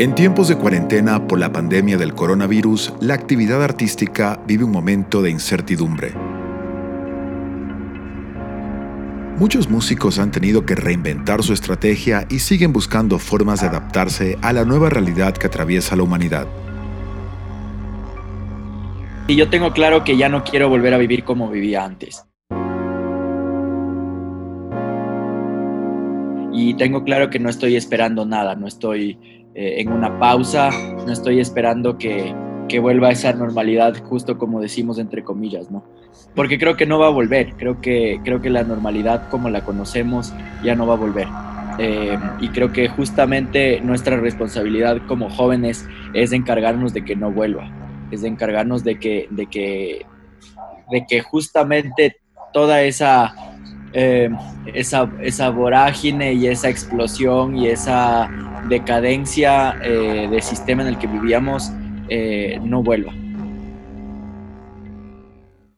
En tiempos de cuarentena por la pandemia del coronavirus, la actividad artística vive un momento de incertidumbre. Muchos músicos han tenido que reinventar su estrategia y siguen buscando formas de adaptarse a la nueva realidad que atraviesa la humanidad. Y yo tengo claro que ya no quiero volver a vivir como vivía antes. Y tengo claro que no estoy esperando nada, no estoy eh, en una pausa, no estoy esperando que, que vuelva esa normalidad, justo como decimos entre comillas, ¿no? Porque creo que no va a volver, creo que, creo que la normalidad como la conocemos ya no va a volver. Eh, y creo que justamente nuestra responsabilidad como jóvenes es encargarnos de que no vuelva es encargarnos de que, de que, de que justamente toda esa, eh, esa, esa, vorágine y esa explosión y esa decadencia eh, de sistema en el que vivíamos eh, no vuelva.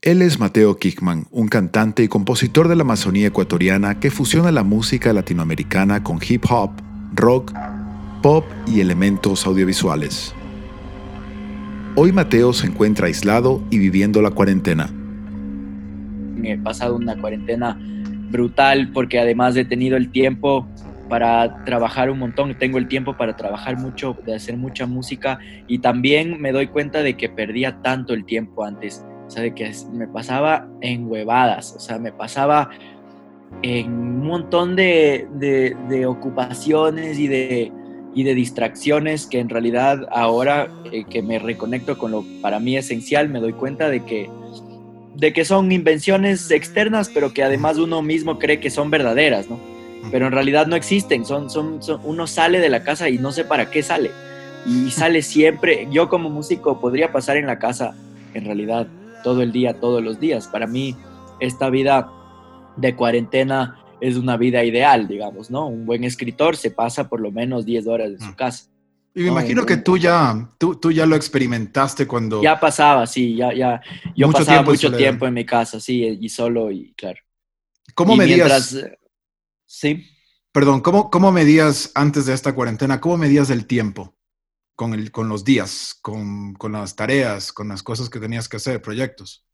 Él es Mateo Kickman, un cantante y compositor de la Amazonía ecuatoriana que fusiona la música latinoamericana con hip hop, rock, pop y elementos audiovisuales. Hoy Mateo se encuentra aislado y viviendo la cuarentena. He pasado una cuarentena brutal porque además he tenido el tiempo para trabajar un montón, tengo el tiempo para trabajar mucho, de hacer mucha música y también me doy cuenta de que perdía tanto el tiempo antes, o sea, de que me pasaba en huevadas, o sea, me pasaba en un montón de, de ocupaciones y de, y de distracciones que en realidad ahora eh, que me reconecto con lo para mí esencial, me doy cuenta de que, de que son invenciones externas, pero que además uno mismo cree que son verdaderas, ¿no? Pero en realidad no existen, son, son, uno sale de la casa y no sé para qué sale. Y sale siempre, yo como músico podría pasar en la casa, en realidad, todo el día, todos los días. Para mí, esta vida de cuarentena es una vida ideal, digamos, ¿no? Un buen escritor se pasa por lo menos 10 horas de su casa. Y me imagino que tú ya, tú, tú, ya lo experimentaste cuando... Ya pasaba, sí, ya, ya. Yo pasaba mucho tiempo en mi casa, sí, y solo, y claro. ¿Cómo medías? sí. Perdón, ¿cómo, ¿cómo medías antes de esta cuarentena? ¿Cómo medías el tiempo con, el, con los días, con, con las tareas, con las cosas que tenías que hacer, proyectos?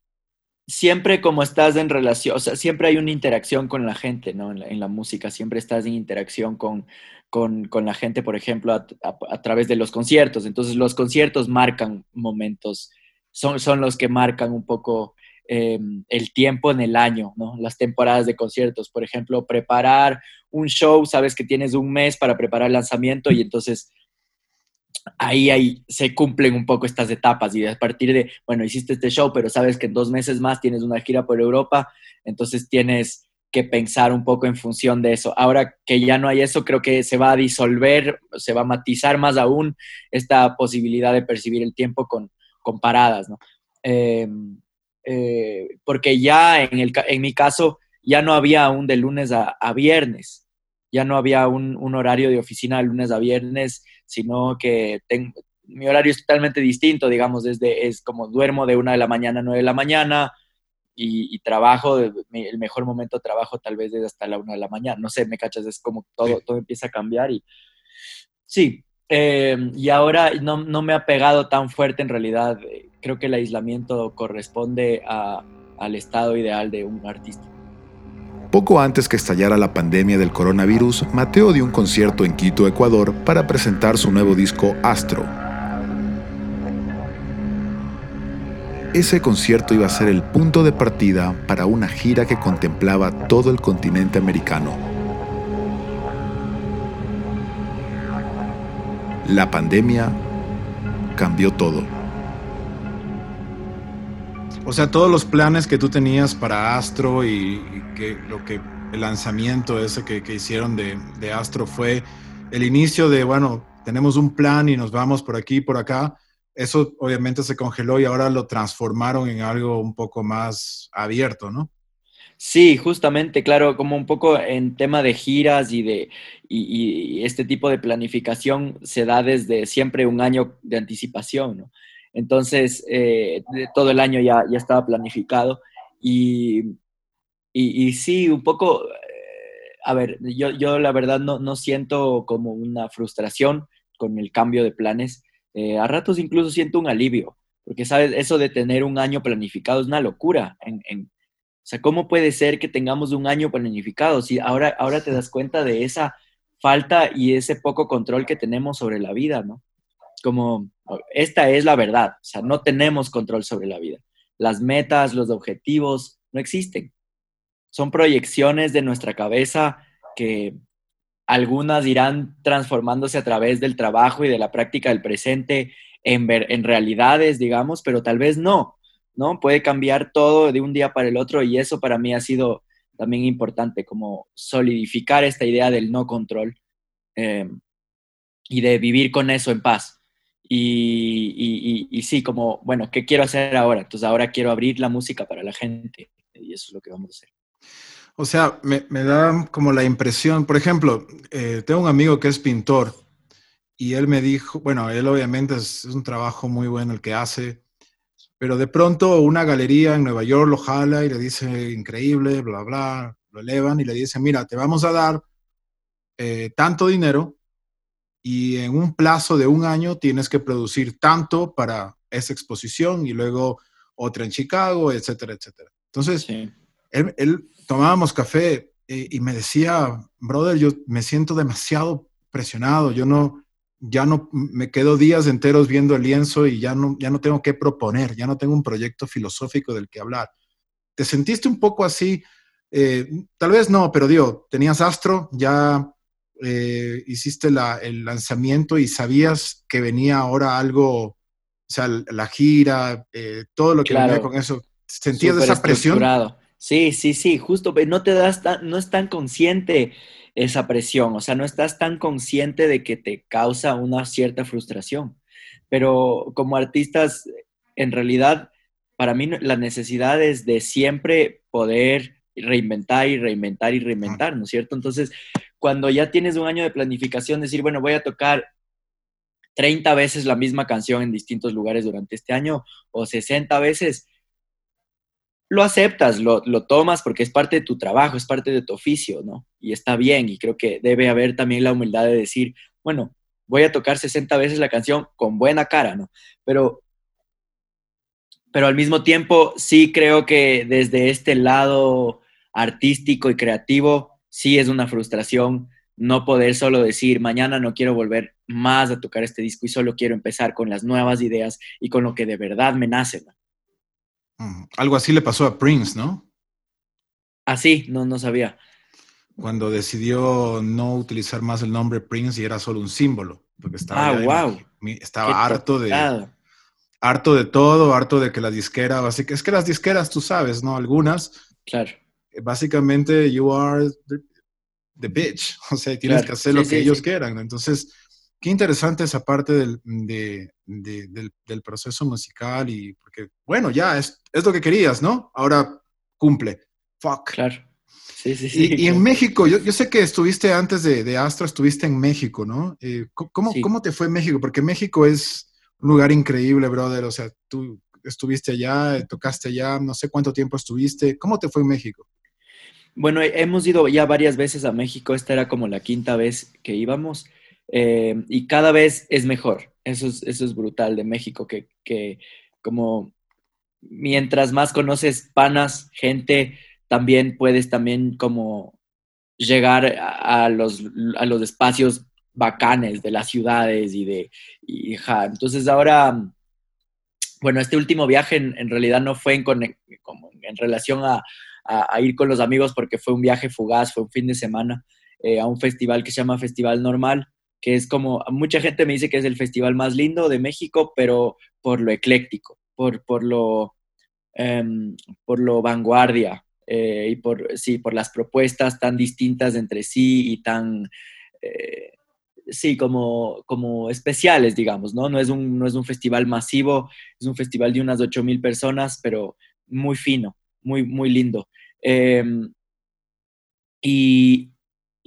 siempre como estás en relación, o sea, siempre hay una interacción con la gente, ¿no? En la, música, siempre estás en interacción con, con, la gente, por ejemplo, a, través de los conciertos. Entonces, los conciertos marcan momentos, son, son los que marcan un poco em, el tiempo en el año, ¿no? Las temporadas de conciertos, por ejemplo, preparar un show, sabes que tienes un mes para preparar el lanzamiento y entonces ahí, ahí se cumplen un poco estas etapas y a partir de, bueno, hiciste este show, pero sabes que en dos meses más tienes una gira por Europa, entonces tienes que pensar un poco en función de eso. Ahora que ya no hay eso, creo que se va a disolver, se va a matizar más aún esta posibilidad de percibir el tiempo con, con paradas, ¿no? Em, eh, porque ya en, el, en mi caso ya no había un de lunes a, a viernes, ya no había un, un, horario de oficina de lunes a viernes sino que mi horario es totalmente distinto, digamos, desde es como duermo de una de la mañana a nueve de la mañana y, trabajo, el mejor momento de trabajo tal vez desde hasta la una de la mañana, no sé, me cachas, es como todo, todo empieza a cambiar y sí, em, y ahora no, no, me ha pegado tan fuerte en realidad, creo que el aislamiento corresponde al estado ideal de un artista. Poco antes que estallara la pandemia del coronavirus, Mateo dio un concierto en Quito, Ecuador, para presentar su nuevo disco Astro. Ese concierto iba a ser el punto de partida para una gira que contemplaba todo el continente americano. La pandemia cambió todo. O sea, todos los planes que tú tenías para Astro y, que lo que el lanzamiento ese que, hicieron de, de, Astro fue el inicio de, bueno, tenemos un plan y nos vamos por aquí, por acá. Eso obviamente se congeló y ahora lo transformaron en algo un poco más abierto, ¿no? Sí, justamente, claro, como un poco en tema de giras y de y, este tipo de planificación se da desde siempre un año de anticipación, ¿no? Entonces, eh, todo el año ya, ya estaba planificado y, y, sí, un poco, eh, a ver, yo, yo la verdad no, no, siento como una frustración, con el cambio de planes, eh, a ratos incluso siento un alivio, porque sabes, eso de tener un año planificado es una locura. En, en, o sea, ¿cómo puede ser que tengamos un año planificado si ahora, ahora te das cuenta de esa falta y ese poco control que tenemos sobre la vida, ¿no? Como, esta es la verdad, o sea, no tenemos control sobre la vida. Las metas, los objetivos, no existen. Son proyecciones de nuestra cabeza que algunas irán transformándose a través del trabajo y de la práctica del presente en, en realidades, digamos, pero tal vez no, ¿no? Puede cambiar todo de un día para el otro y eso para mí ha sido también importante, como solidificar esta idea del no control eh, y de vivir con eso en paz. Y, y, sí, como, bueno, ¿qué quiero hacer ahora? Entonces ahora quiero abrir la música para la gente y eso es lo que vamos a hacer. O sea, me, me da como la impresión, por ejemplo, eh, tengo un amigo que es pintor y él me dijo, bueno, él obviamente es, un trabajo muy bueno el que hace, pero de pronto una galería en Nueva York lo jala y le dice, increíble, bla, bla, lo elevan y le dice, mira, te vamos a dar eh, tanto dinero y en un plazo de un año tienes que producir tanto para esa exposición y luego otra en Chicago, etcétera, etcétera. Entonces, él, tomábamos café eh, y me decía, brother, yo me siento demasiado presionado, yo no, ya no me quedo días enteros viendo el lienzo y ya no, ya no tengo que proponer, ya no tengo un proyecto filosófico del que hablar. ¿Te sentiste un poco así? Eh, tal vez no, pero digo, tenías Astro, ya eh, hiciste el lanzamiento y sabías que venía ahora algo, o sea, la gira, todo lo que venía con eso. ¿Sentías esa presión? Sí, sí, sí, justo, no te das no es tan consciente esa presión, o sea, no estás tan consciente de que te causa una cierta frustración. Pero como artistas, en realidad, para mí la necesidad es de siempre poder reinventar y reinventar y reinventar, ¿no es cierto? Entonces, cuando ya tienes un año de planificación, decir, bueno, voy a tocar 30 veces la misma canción en distintos lugares durante este año o 60 veces, lo aceptas, lo, tomas porque es parte de tu trabajo, es parte de tu oficio, ¿no? Y está bien, y creo que debe haber también la humildad de decir, bueno, voy a tocar 60 veces la canción con buena cara, ¿no? Pero, pero al mismo tiempo sí creo que desde este lado artístico y creativo, sí es una frustración no poder solo decir, mañana no quiero volver más a tocar este disco y solo quiero empezar con las nuevas ideas y con lo que de verdad me nace, ¿no? Algo así le pasó a Prince, ¿no? Así, ah, no, no sabía. Cuando decidió no utilizar más el nombre Prince y era solo un símbolo, porque estaba, ah, estaba harto de harto de todo, harto de que la disquera, básicamente, es que las disqueras, tú sabes, ¿no? Algunas. Claro. Básicamente, you are the, bitch, o sea, tienes que hacer lo que ellos quieran. Entonces, qué interesante esa parte del, del, proceso musical y porque, bueno, ya es, es, lo que querías, ¿no? Ahora cumple. Fuck. Claro. Sí, sí, sí. Y, en México, yo, yo, sé que estuviste antes de, de Astro, estuviste en México, ¿no? Eh, ¿cómo, ¿Cómo te fue México? Porque México es un lugar increíble, brother. O sea, tú estuviste allá, tocaste allá, no sé cuánto tiempo estuviste. ¿Cómo te fue en México? Bueno, hemos ido ya varias veces a México. Esta era como la quinta vez que íbamos. Eh, y cada vez es mejor. Eso es, eso es brutal de México, que, que, como mientras más conoces panas, gente, también puedes también como llegar a, los, a los espacios bacanes de las ciudades y de... Y, Entonces ahora, bueno, este último viaje en, realidad no fue en, como en relación a, a, ir con los amigos porque fue un viaje fugaz, fue un fin de semana eh, a un festival que se llama Festival Normal que es como, mucha gente me dice que es el festival más lindo de México, pero por lo ecléctico, por, por, lo, em, por lo vanguardia eh, y por, sí, por las propuestas tan distintas entre sí y tan, eh, sí, como, como especiales, digamos, ¿no? No es, un, no es un festival masivo, es un festival de unas 8.000 personas, pero muy fino, muy, muy lindo. Em, y,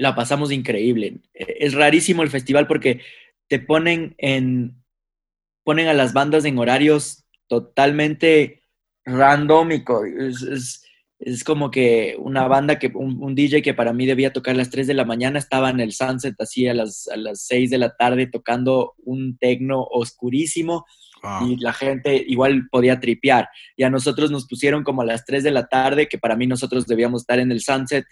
la pasamos increíble. E, es rarísimo el festival porque te ponen en ponen a las bandas en horarios totalmente randómicos. Es, es como que una banda, que un, DJ que para mí debía tocar a las 3 de la mañana estaba en el Sunset así a las, a las 6 de la tarde tocando un tecno oscurísimo y la gente igual podía tripear. Y a nosotros nos pusieron como a las 3 de la tarde, que para mí nosotros debíamos estar en el Sunset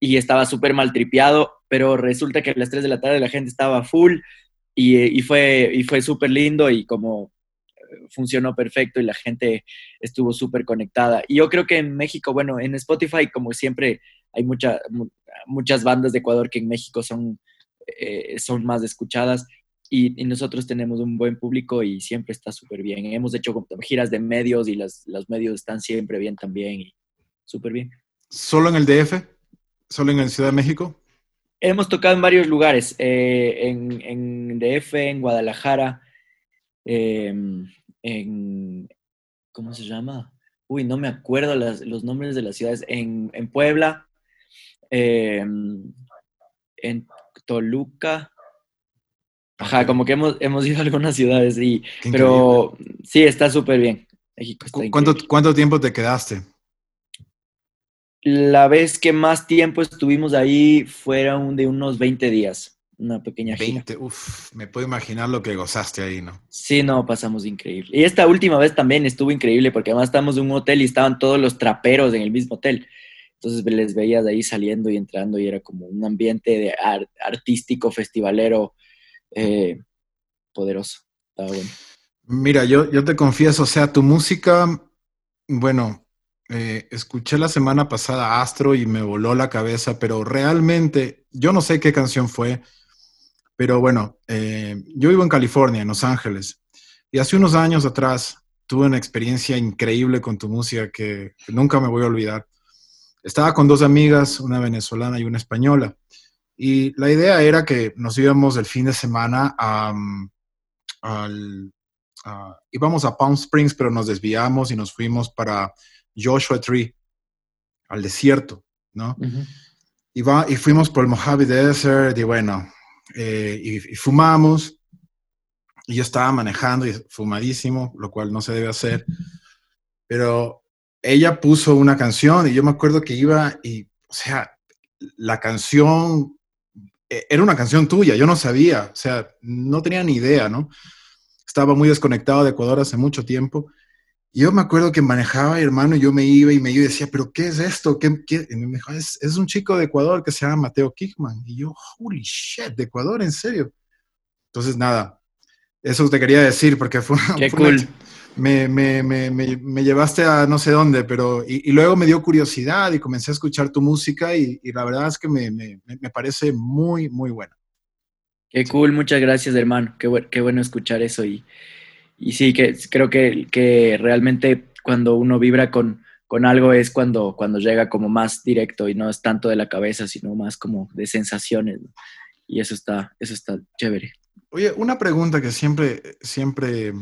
y estaba súper mal tripeado, pero resulta que a las 3 de la tarde la gente estaba full y, y fue, y fue súper lindo y como funcionó perfecto y la gente estuvo súper conectada. Y yo creo que en México, bueno, en Spotify, como siempre, hay mucha, muchas bandas de Ecuador que en México son, eh, son más escuchadas. Y, nosotros tenemos un buen público y siempre está súper bien. Hemos hecho giras de medios y las, los medios están siempre bien también y súper bien. ¿Solo en el DF? ¿Solo en Ciudad de México? Hemos tocado en varios lugares, eh, en, en, DF, en Guadalajara, em, en, ¿cómo se llama? Uy, no me acuerdo los nombres de las ciudades, en, Puebla, em, en Toluca. Ajá, como que hemos, hemos ido a algunas ciudades, y, pero sí, está súper bien. ¿Cuánto, ¿Cuánto tiempo te quedaste? La vez que más tiempo estuvimos ahí fueron de unos 20 días una pequeña 20, Uf, me puedo imaginar lo que gozaste ahí, ¿no? Sí, no, pasamos increíble. Y esta última vez también estuvo increíble porque además estamos en un hotel y estaban todos los traperos en el mismo hotel. Entonces les veías de ahí saliendo y entrando y era como un ambiente de artístico, festivalero, eh, poderoso. Estaba bueno. Mira, yo, yo te confieso, o sea, tu música, bueno, eh, escuché la semana pasada Astro y me voló la cabeza, pero realmente, yo no sé qué canción fue, pero bueno, eh, yo vivo en California, en Los Ángeles, y hace unos años atrás tuve una experiencia increíble con tu música que, nunca me voy a olvidar. Estaba con dos amigas, una venezolana y una española, y la idea era que nos íbamos el fin de semana a, mm, al, íbamos a Palm Springs, pero nos desviamos y nos fuimos para Joshua Tree, al desierto, ¿no? y, va, y fuimos por el Mojave Desert y bueno, eh, y, fumamos, y yo estaba manejando y fumadísimo, lo cual no se debe hacer, pero ella puso una canción y yo me acuerdo que iba y, o sea, la canción e, era una canción tuya, yo no sabía, o sea, no tenía ni idea, ¿no? Estaba muy desconectado de Ecuador hace mucho tiempo. Yo me acuerdo que manejaba, hermano, y yo me iba y me iba y decía, ¿pero qué es esto? ¿Qué, Y me dijo, es, es, un chico de Ecuador que se llama Mateo Kickman. Y yo, holy shit, de Ecuador, en serio. Entonces, nada, eso te quería decir porque fue, Qué cool. me, me, me, me, llevaste a no sé dónde, pero y, luego me dio curiosidad y comencé a escuchar tu música y, y la verdad es que me, parece muy, muy buena. Qué cool, muchas gracias, hermano. Qué, qué bueno escuchar eso y y sí, que creo que, que realmente cuando uno vibra con, con algo es cuando, cuando llega como más directo y no es tanto de la cabeza, sino más como de sensaciones. Y eso está, eso está chévere. Oye, una pregunta que siempre, siempre,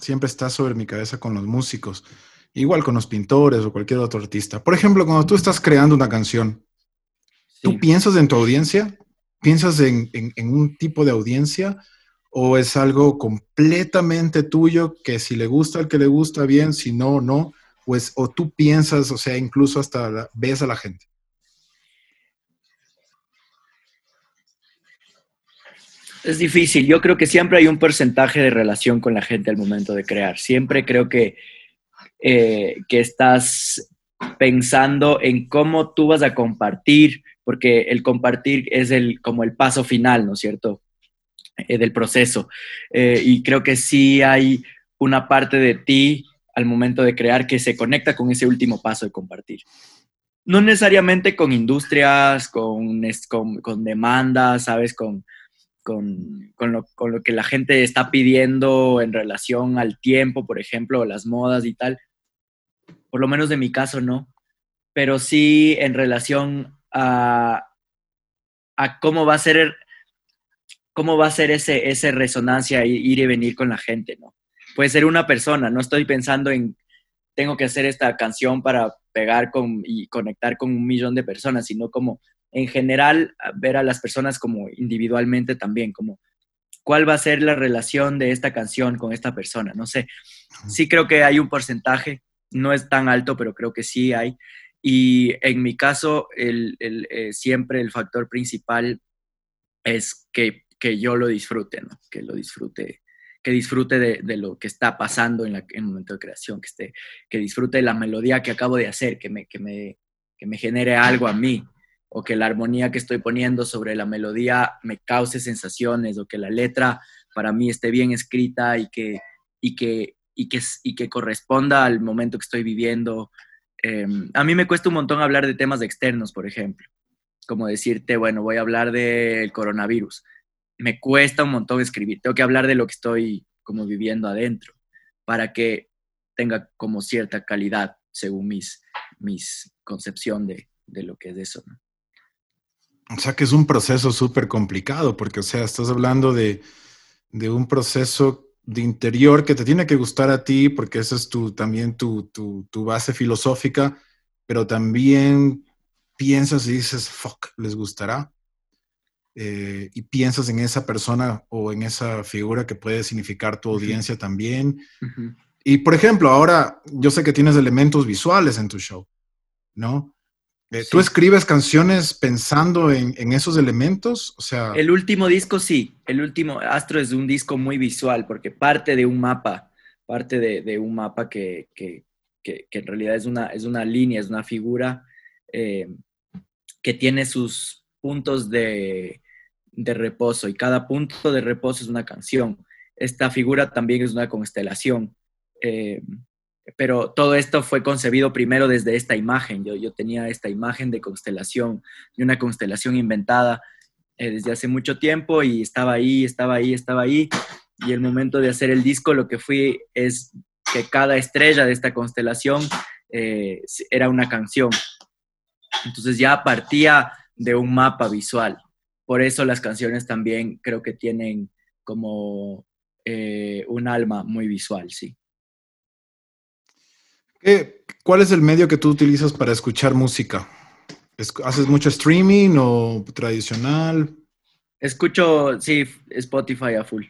siempre está sobre mi cabeza con los músicos, igual con los pintores o cualquier otro artista. Por ejemplo, cuando tú estás creando una canción, ¿tú piensas en tu audiencia? ¿Piensas en, en, en un tipo de audiencia? O es algo completamente tuyo que si le gusta al que le gusta bien, si no, no, pues o tú piensas, o sea, incluso hasta ves a la gente. Es difícil. Yo creo que siempre hay un porcentaje de relación con la gente al momento de crear. Siempre creo que, eh, que estás pensando en cómo tú vas a compartir, porque el compartir es el, como el paso final, ¿no es cierto? Eh, del proceso. Eh, y creo que sí hay una parte de ti al momento de crear que se conecta con ese último paso de compartir. No necesariamente con industrias, con, con, demandas, ¿sabes? Con, con, lo, con, lo, que la gente está pidiendo en relación al tiempo, por ejemplo, las modas y tal. Por lo menos de mi caso, no. Pero sí en relación a, a cómo va a ser cómo va a ser ese, ese resonancia, ir y venir con la gente, ¿no? Puede ser una persona, no estoy pensando en, tengo que hacer esta canción para pegar con, y conectar con un millón de personas, sino como en general ver a las personas como individualmente también, como cuál va a ser la relación de esta canción con esta persona, no sé. Sí creo que hay un porcentaje no es tan alto, pero creo que sí hay. Y en mi caso, el, eh, siempre el factor principal es que, que, yo lo disfrute, ¿no? Que lo disfrute, que disfrute de, de lo que está pasando en, la, en, el momento de creación, que, esté, que disfrute de la melodía que acabo de hacer, que me, que me, que me genere algo a mí, o que la armonía que estoy poniendo sobre la melodía me cause sensaciones, o que la letra para mí esté bien escrita y que, y que, y que, y que corresponda al momento que estoy viviendo. Em, a mí me cuesta un montón hablar de temas externos, por ejemplo, como decirte, bueno, voy a hablar del coronavirus. Me cuesta un montón escribir, tengo que hablar de lo que estoy como viviendo adentro para que tenga como cierta calidad según mis, mis concepción de, de lo que es eso. O sea que es un proceso súper complicado, porque, o sea, estás hablando de, de, un proceso de interior que te tiene que gustar a ti, porque esa es tu, también tu, tu, tu base filosófica, pero también piensas y dices, fuck, les gustará. Eh, y piensas en esa persona o en esa figura que puede significar tu audiencia también. Y por ejemplo, ahora yo sé que tienes elementos visuales en tu show, ¿no? Eh, ¿Tú escribes canciones pensando en, esos elementos? O sea... El último disco sí, el último Astro es un disco muy visual porque parte de un mapa, parte de, un mapa que, en realidad es una, es una línea, es una figura eh, que tiene sus puntos de, reposo y cada punto de reposo es una canción. Esta figura también es una constelación. Eh, pero todo esto fue concebido primero desde esta imagen. Yo, yo tenía esta imagen de constelación, de una constelación inventada eh, desde hace mucho tiempo y estaba ahí, estaba ahí, estaba ahí. Y el momento de hacer el disco lo que fui es que cada estrella de esta constelación eh, era una canción. Entonces ya partía de un mapa visual. Por eso las canciones también creo que tienen como eh, un alma muy visual, sí. ¿Cuál es el medio que tú utilizas para escuchar música? ¿Haces mucho streaming o tradicional? Escucho, sí, Spotify a full.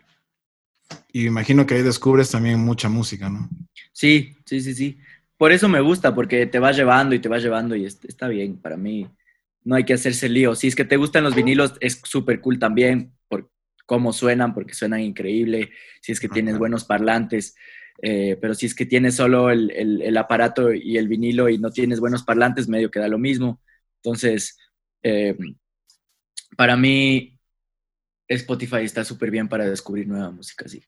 Y imagino que ahí descubres también mucha música, ¿no? Sí, sí, sí, sí. Por eso me gusta, porque te va llevando y te va llevando y está bien. Para mí no hay que hacerse lío. Si es que te gustan los vinilos, es súper cool también por cómo suenan, porque suenan increíble. Si es que tienes buenos parlantes. Eh, pero si es que tienes solo el, aparato y el vinilo y no tienes buenos parlantes, medio queda lo mismo. Entonces, eh, para mí, Spotify está súper bien para descubrir nueva música, sí.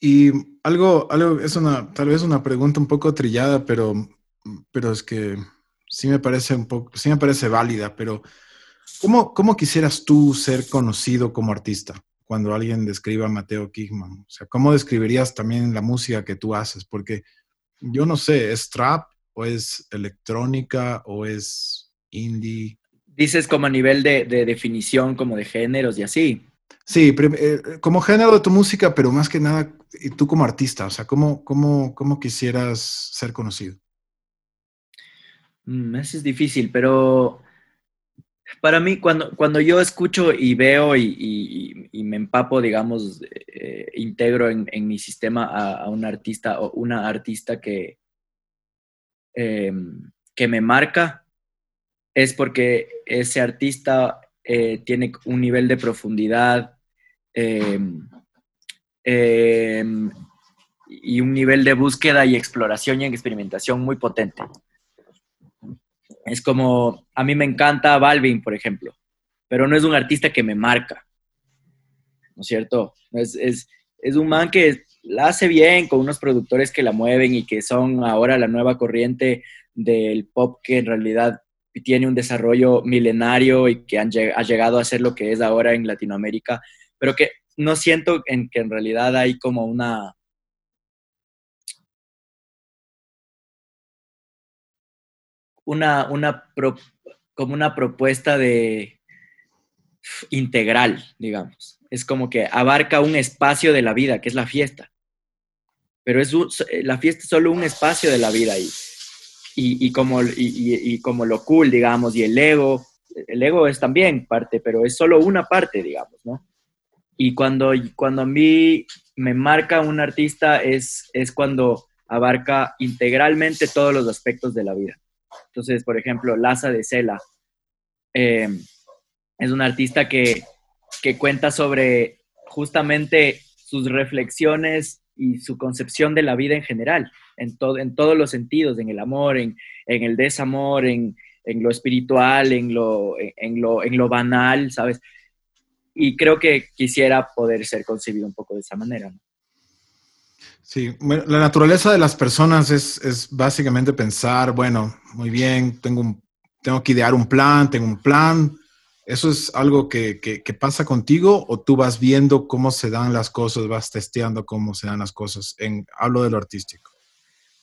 Y algo, algo, es una, tal vez una pregunta un poco trillada, pero, pero es que sí me parece un poco, sí me parece válida, pero ¿cómo, cómo quisieras tú ser conocido como artista? cuando alguien describa a Mateo Kickman? O sea, ¿cómo describirías también la música que tú haces? Porque yo no sé, ¿es trap o es electrónica o es indie? Dices como a nivel de, definición, como de géneros y así. Sí, eh, como género de tu música, pero más que nada, y tú como artista, o sea, ¿cómo, cómo, cómo quisieras ser conocido? Mm, eso es difícil, pero para mí, cuando, cuando yo escucho y veo y, me empapo, digamos, eh, integro en, mi sistema a, un artista o una artista que, em, que me marca, es porque ese artista eh, tiene un nivel de profundidad em, em, y un nivel de búsqueda y exploración y experimentación muy potente. Es como, a mí me encanta Balvin, por ejemplo, pero no es un artista que me marca, ¿no es cierto? Es, es, un man que la hace bien con unos productores que la mueven y que son ahora la nueva corriente del pop que en realidad tiene un desarrollo milenario y que han, ha llegado a ser lo que es ahora en Latinoamérica, pero que no siento en que en realidad hay como una, una, una como una propuesta de integral, digamos. Es como que abarca un espacio de la vida, que es la fiesta. Pero es la fiesta es solo un espacio de la vida y, y, como, y, como lo cool, digamos, y el ego, el ego es también parte, pero es solo una parte, digamos, ¿no? Y cuando, cuando a mí me marca un artista es, es cuando abarca integralmente todos los aspectos de la vida. Entonces, por ejemplo, Laza de Sela eh, es un artista que, que cuenta sobre justamente sus reflexiones y su concepción de la vida en general, en, en todos los sentidos, en el amor, en, en el desamor, en, en, lo espiritual, en lo, en, lo, en lo banal, ¿sabes? Y creo que quisiera poder ser concebido un poco de esa manera. ¿no? Sí, la naturaleza de las personas es, es, básicamente pensar, bueno, muy bien, tengo, tengo que idear un plan, tengo un plan. ¿Eso es algo que, que, que, pasa contigo o tú vas viendo cómo se dan las cosas, vas testeando cómo se dan las cosas? En, hablo de lo artístico.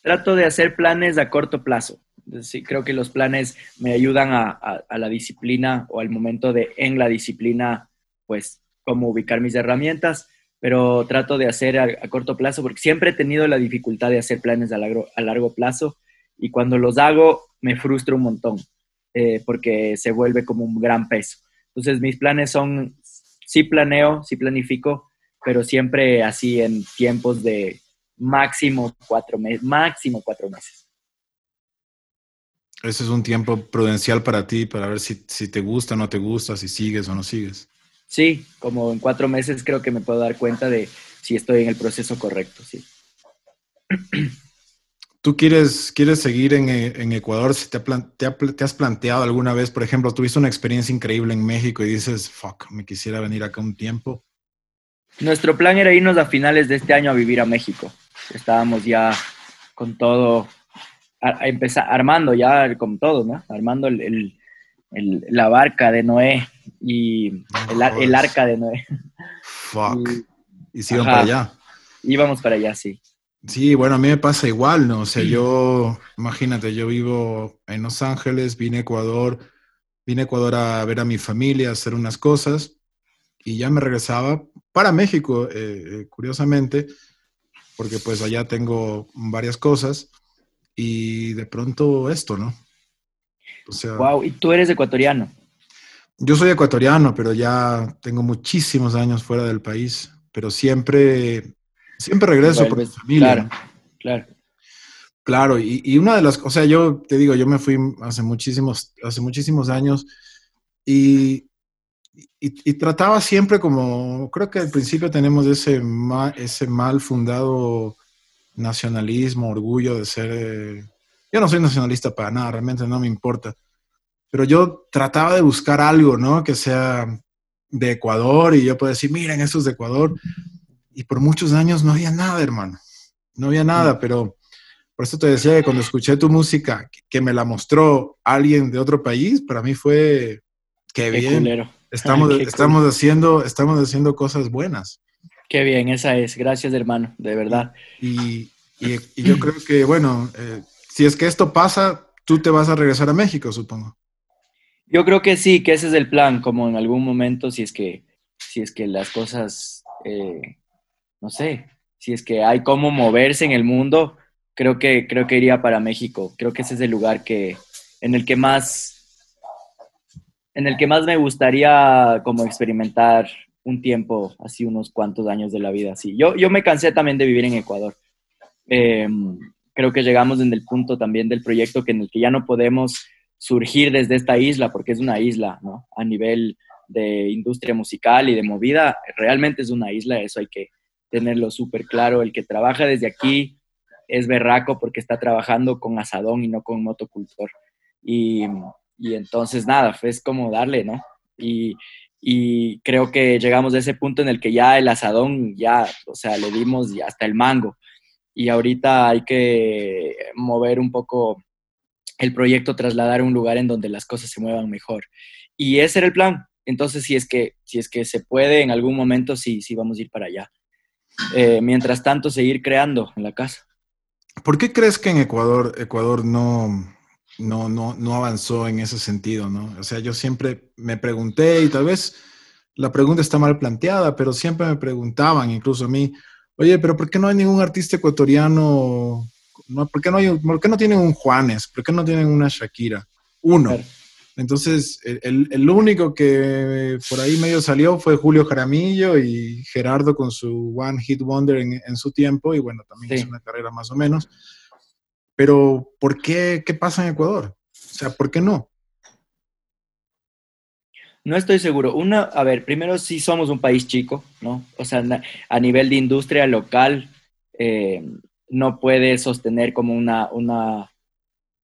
Trato de hacer planes a corto plazo. Sí, creo que los planes me ayudan a, a, a la disciplina o al momento de en la disciplina, pues, cómo ubicar mis herramientas pero trato de hacer a, corto plazo porque siempre he tenido la dificultad de hacer planes a largo, a largo plazo y cuando los hago me frustro un montón eh, porque se vuelve como un gran peso. Entonces mis planes son, sí planeo, sí planifico, pero siempre así en tiempos de máximo cuatro meses, máximo cuatro meses. Ese es un tiempo prudencial para ti, para ver si, si te gusta o no te gusta, si sigues o no sigues. Sí, como en cuatro meses creo que me puedo dar cuenta de si estoy en el proceso correcto, sí. ¿Tú quieres, quieres seguir en, en Ecuador? Si te, te, te, has planteado alguna vez, por ejemplo, tuviste una experiencia increíble en México y dices, fuck, me quisiera venir acá un tiempo? Nuestro plan era irnos a finales de este año a vivir a México. Estábamos ya con todo, a, a empezar, armando ya con todo, ¿no? Armando el, el, el, la barca de Noé y el, el arca de Noé. Fuck. Y, y se iban para allá. Íbamos para allá, sí. Sí, bueno, a mí me pasa igual, ¿no? O sea, yo, imagínate, yo vivo en Los Ángeles, vine a Ecuador, vine a Ecuador a ver a mi familia, a hacer unas cosas, y ya me regresaba para México, eh, curiosamente, porque pues allá tengo varias cosas, y de pronto esto, ¿no? O sea, wow, ¿y tú eres ecuatoriano? Yo soy ecuatoriano, pero ya tengo muchísimos años fuera del país, pero siempre Siempre regreso por mi familia. Claro, claro. Claro, y, y, una de las, o sea, yo te digo, yo me fui hace muchísimos, hace muchísimos años y, y, y trataba siempre como, creo que al principio tenemos ese, ma, ese mal fundado nacionalismo, orgullo de ser, eh, yo no soy nacionalista para nada, realmente no me importa, pero yo trataba de buscar algo, ¿no? Que sea de Ecuador y yo puedo decir, miren, eso es de Ecuador, y por muchos años no había nada, hermano. No había nada, pero por eso te decía que cuando escuché tu música, que me la mostró alguien de otro país, para mí fue qué bien. Qué estamos, qué estamos, cool. haciendo, estamos haciendo cosas buenas. Qué bien, esa es. Gracias, hermano, de verdad. Y, y, y yo creo que, bueno, eh, si es que esto pasa, tú te vas a regresar a México, supongo. Yo creo que sí, que ese es el plan, como en algún momento, si es que, si es que las cosas eh, no sé, si es que hay cómo moverse en el mundo, creo que, creo que iría para México. Creo que ese es el lugar que, en el que más, en el que más me gustaría como experimentar un tiempo, así unos cuantos años de la vida. Así. Yo, yo me cansé también de vivir en Ecuador. Eh, creo que llegamos en el punto también del proyecto que en el que ya no podemos surgir desde esta isla, porque es una isla, ¿no? A nivel de industria musical y de movida, realmente es una isla, eso hay que, tenerlo súper claro. El que trabaja desde aquí es berraco porque está trabajando con asadón y no con motocultor. Y, y entonces, nada, es como darle, ¿no? Y, y, creo que llegamos a ese punto en el que ya el asadón, ya, o sea, le dimos hasta el mango. Y ahorita hay que mover un poco el proyecto, trasladar a un lugar en donde las cosas se muevan mejor. Y ese era el plan. Entonces, si es que, si es que se puede en algún momento, sí, sí vamos a ir para allá eh, mientras tanto seguir creando en la casa. ¿Por qué crees que en Ecuador, Ecuador no, no, no, no avanzó en ese sentido? ¿no? O sea, yo siempre me pregunté y tal vez la pregunta está mal planteada, pero siempre me preguntaban, incluso a mí, oye, pero ¿por qué no hay ningún artista ecuatoriano? No, ¿por, qué no hay, ¿Por qué no tienen un Juanes? ¿Por qué no tienen una Shakira? Uno. Entonces, el, el, único que por ahí medio salió fue Julio Jaramillo y Gerardo con su One Hit Wonder en, su tiempo, y bueno, también es una carrera más o menos. Pero, ¿por qué? ¿Qué pasa en Ecuador? O sea, ¿por qué no? No estoy seguro. Una, a ver, primero sí somos un país chico, ¿no? O sea, a nivel de industria local, eh, no puede sostener como una, una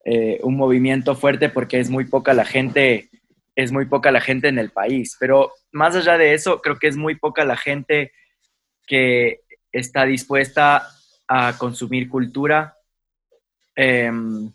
eh, un movimiento fuerte porque es muy poca la gente, es muy poca la gente en el país. Pero más allá de eso, creo que es muy poca la gente que está dispuesta a consumir cultura, em,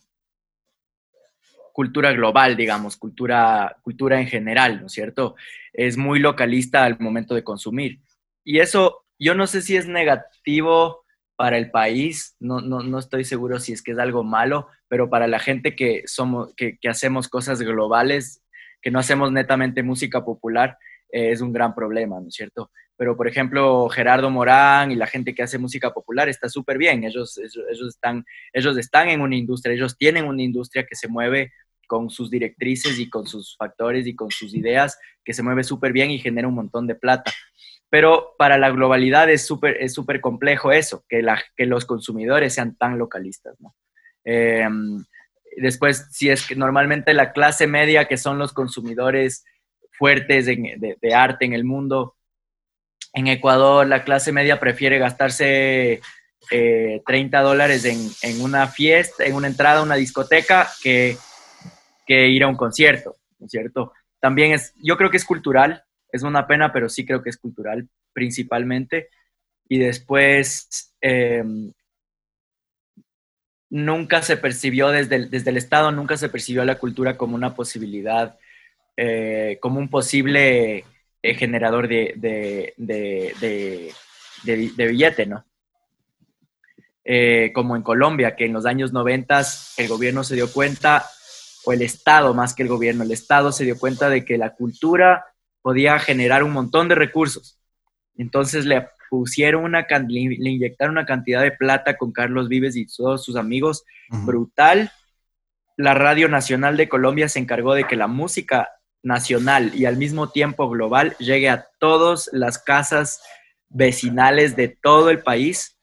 cultura global, digamos, cultura, cultura en general, ¿no es cierto? Es muy localista al momento de consumir. Y eso, yo no sé si es negativo para el país, no, no, no, estoy seguro si es que es algo malo, pero para la gente que, somos, que, hacemos cosas globales, que no hacemos netamente música popular, eh, es un gran problema, ¿no es cierto? Pero, por ejemplo, Gerardo Morán y la gente que hace música popular está súper bien, ellos, ellos, están, ellos están en una industria, ellos tienen una industria que se mueve con sus directrices y con sus factores y con sus ideas, que se mueve súper bien y genera un montón de plata. Pero para la globalidad es súper es súper complejo eso, que, la, que los consumidores sean tan localistas, ¿no? Em, después, si es que normalmente la clase media, que son los consumidores fuertes de, de, arte en el mundo, en Ecuador la clase media prefiere gastarse 30 eh, dólares en, en, una fiesta, en una entrada a una discoteca, que, que ir a un concierto, ¿no es cierto? También es, yo creo que es cultural, es una pena, pero sí creo que es cultural principalmente. Y después, em, nunca se percibió desde el, desde el Estado, nunca se percibió la cultura como una posibilidad, eh, como un posible eh, generador de, de, billete, ¿no? Eh, como en Colombia, que en los años 90 el gobierno se dio cuenta, o el Estado más que el gobierno, el Estado se dio cuenta de que la cultura podía generar un montón de recursos. Entonces le pusieron una, le, inyectaron una cantidad de plata con Carlos Vives y todos sus amigos, brutal. La Radio Nacional de Colombia se encargó de que la música nacional y al mismo tiempo global llegue a todas las casas vecinales de todo el país.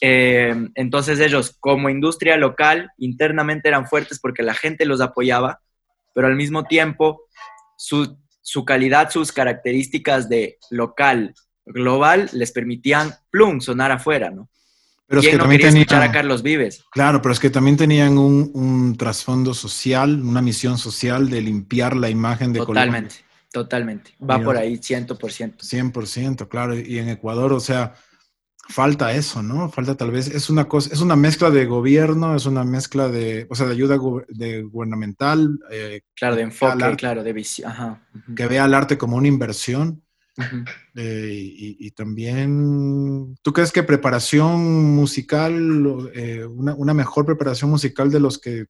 Eh, entonces ellos como industria local internamente eran fuertes porque la gente los apoyaba, pero al mismo tiempo su su calidad, sus características de local, global, les permitían, plum, sonar afuera, ¿no? Pero es que también tenían, a Carlos Vives. Claro, pero es que también tenían un, trasfondo social, una misión social de limpiar la imagen de Totalmente, totalmente. Va por ahí, 100%. 100%, claro. Y en Ecuador, o sea, falta eso, ¿no? Falta tal vez, es una cosa, es una mezcla de gobierno, es una mezcla de, o sea, de ayuda de gubernamental. Eh, claro, de enfoque, claro, de visión. Ajá. Que vea al arte como una inversión. Eh, y, también, ¿tú crees que preparación musical, eh, una, una, mejor preparación musical de los que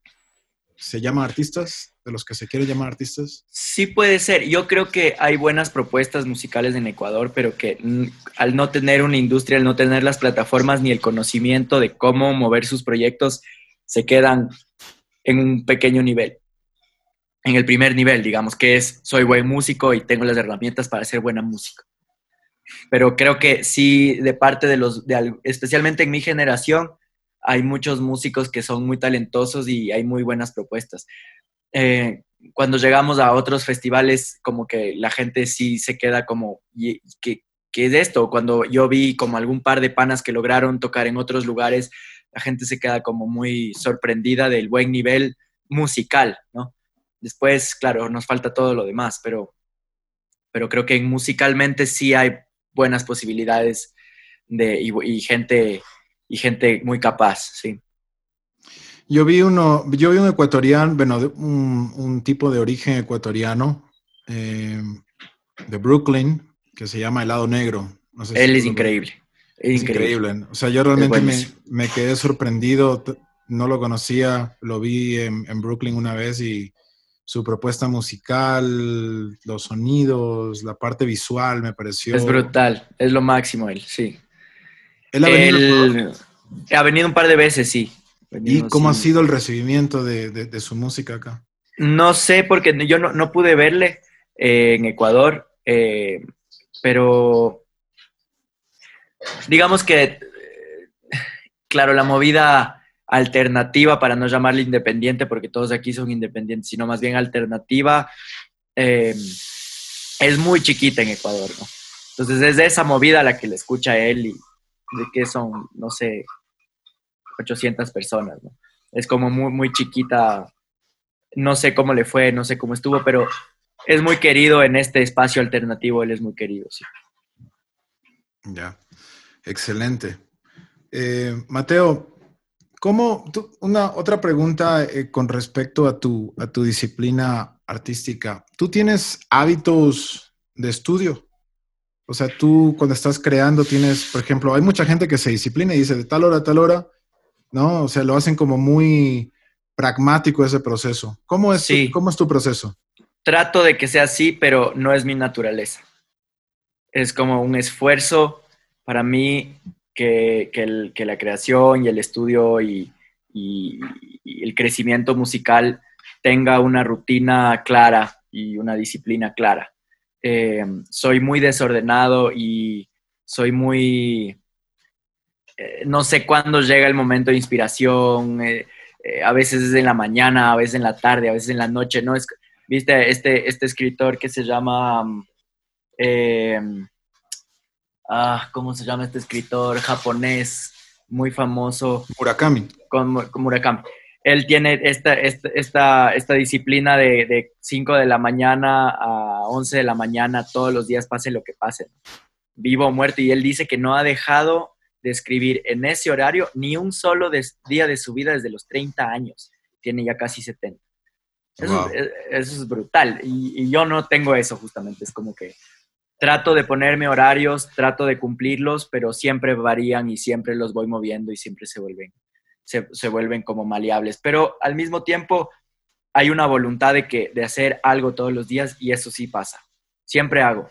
se llaman artistas, de los que se quiere llamar artistas? Sí puede ser. Yo creo que hay buenas propuestas musicales en Ecuador, pero que al no tener una industria, al no tener las plataformas ni el conocimiento de cómo mover sus proyectos, se quedan en un pequeño nivel. En el primer nivel, digamos, que es soy buen músico y tengo las herramientas para hacer buena música. Pero creo que sí, de parte de los, especialmente en mi generación, hay muchos músicos que son muy talentosos y hay muy buenas propuestas. Eh, cuando llegamos a otros festivales, como que la gente sí se queda como, ¿qué, ¿qué es esto? Cuando yo vi como algún par de panas que lograron tocar en otros lugares, la gente se queda como muy sorprendida del buen nivel musical, ¿no? Después, claro, nos falta todo lo demás, pero, pero creo que musicalmente sí hay buenas posibilidades de, y gente y gente muy capaz, sí. Yo vi uno, yo vi un ecuatoriano, bueno, un, tipo de origen ecuatoriano eh, de Brooklyn que se llama Helado Negro. Él es increíble. Es, increíble. O sea, yo realmente me, quedé sorprendido. No lo conocía, lo vi en, en, Brooklyn una vez y su propuesta musical, los sonidos, la parte visual me pareció. Es brutal, es lo máximo él, sí. ¿Él ha venido? ha venido un par de veces, sí. ¿Y cómo ha sido el recibimiento de, su música acá? No sé, porque yo no, pude verle eh, en Ecuador, eh, pero digamos que, eh, claro, la movida alternativa, para no llamarle independiente, porque todos aquí son independientes, sino más bien alternativa, es muy chiquita en Ecuador, ¿no? Entonces es de esa movida la que le escucha él y de que son, no sé, 800 personas, ¿no? Es como muy, muy chiquita, no sé cómo le fue, no sé cómo estuvo, pero es muy querido en este espacio alternativo, él es muy querido, sí. Ya, excelente. Eh, Mateo, ¿cómo, una otra pregunta eh, con respecto a tu, a tu disciplina artística? ¿Tú tienes hábitos de estudio? O sea, tú cuando estás creando tienes, por ejemplo, hay mucha gente que se disciplina y dice de tal hora a tal hora, ¿no? O sea, lo hacen como muy pragmático ese proceso. ¿Cómo es, ¿cómo es tu proceso? Trato de que sea así, pero no es mi naturaleza. Es como un esfuerzo para mí que, la creación y el estudio y, y el crecimiento musical tenga una rutina clara y una disciplina clara eh, soy muy desordenado y soy muy... Eh, no sé cuándo llega el momento de inspiración, eh, a veces es en la mañana, a veces en la tarde, a veces en la noche, ¿no? Es, Viste, este, este escritor que se llama... ah, ¿Cómo se llama este escritor japonés muy famoso? Murakami. Con, con Murakami él tiene esta, esta, esta, disciplina de, 5 de la mañana a 11 de la mañana todos los días, pase lo que pase, vivo o muerto. Y él dice que no ha dejado de escribir en ese horario ni un solo día de su vida desde los 30 años. Tiene ya casi 70. Eso, es, brutal. Y, y yo no tengo eso justamente. Es como que trato de ponerme horarios, trato de cumplirlos, pero siempre varían y siempre los voy moviendo y siempre se vuelven se, vuelven como maleables. Pero al mismo tiempo hay una voluntad de, que, de hacer algo todos los días y eso sí pasa. Siempre hago.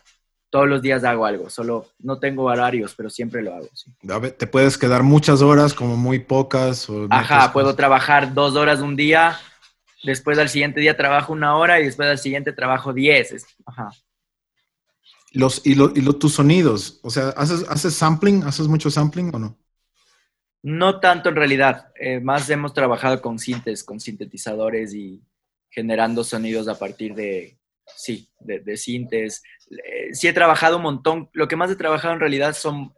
Todos los días hago algo. Solo no tengo horarios, pero siempre lo hago. Te puedes quedar muchas horas, como muy pocas. Ajá, puedo trabajar dos horas un día, después al siguiente día trabajo una hora y después al siguiente trabajo diez. Ajá. Los, y, y tus sonidos, o sea, ¿haces, ¿haces sampling? ¿Haces mucho sampling o no? No tanto en realidad, eh, más hemos trabajado con sintes, con sintetizadores y generando sonidos a partir de, sí, de, sintes. Eh, sí he trabajado un montón, lo que más he trabajado en realidad son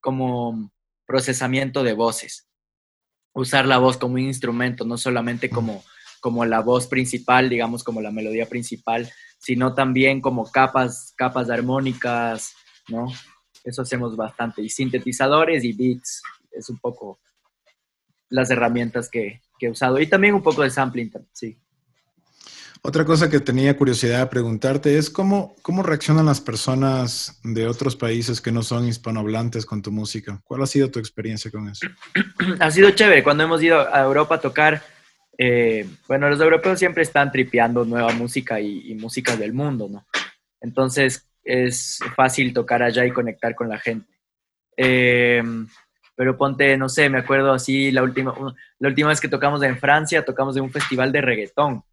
como procesamiento de voces, usar la voz como un instrumento, no solamente como, como la voz principal, digamos, como la melodía principal, sino también como capas, capas armónicas, ¿no? Eso hacemos bastante. Y sintetizadores y beats es un poco las herramientas que, he usado. Y también un poco de sampling, sí. Otra cosa que tenía curiosidad de preguntarte es cómo, cómo reaccionan las personas de otros países que no son hispanohablantes con tu música. ¿Cuál ha sido tu experiencia con eso? Ha sido chévere. Cuando hemos ido a Europa a tocar, eh, bueno, los europeos siempre están tripeando nueva música y, y música del mundo, ¿no? Entonces es fácil tocar allá y conectar con la gente. Eh, pero ponte, no sé, me acuerdo así, la última, la última vez que tocamos en Francia, tocamos en un festival de reggaetón.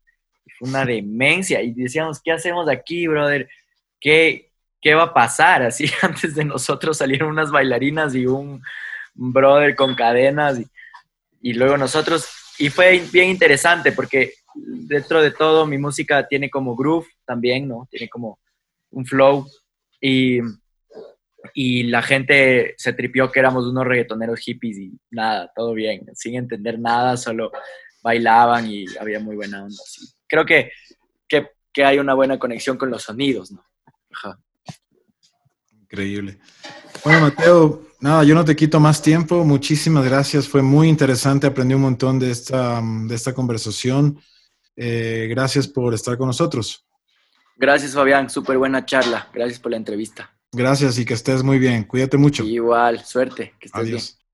Fue una demencia y decíamos, ¿qué hacemos aquí, brother? ¿Qué, qué va a pasar? Así, antes de nosotros salieron unas bailarinas y un, brother con cadenas y, y luego nosotros, y fue bien interesante porque dentro de todo mi música tiene como groove también, ¿no? Tiene como un flow y y la gente se tripió que éramos unos reggaetoneros hippies y nada, todo bien, sin entender nada, solo bailaban y había muy buena onda. Creo que, que, que, hay una buena conexión con los sonidos, ¿no? Ajá. Increíble. Bueno, Mateo, nada, yo no te quito más tiempo. Muchísimas gracias. Fue muy interesante. Aprendí un montón de esta, de esta conversación. Eh, gracias por estar con nosotros. Gracias, Fabián. Súper buena charla. Gracias por la entrevista. Gracias y que estés muy bien. Cuídate mucho. Igual, suerte. Que estés Adiós.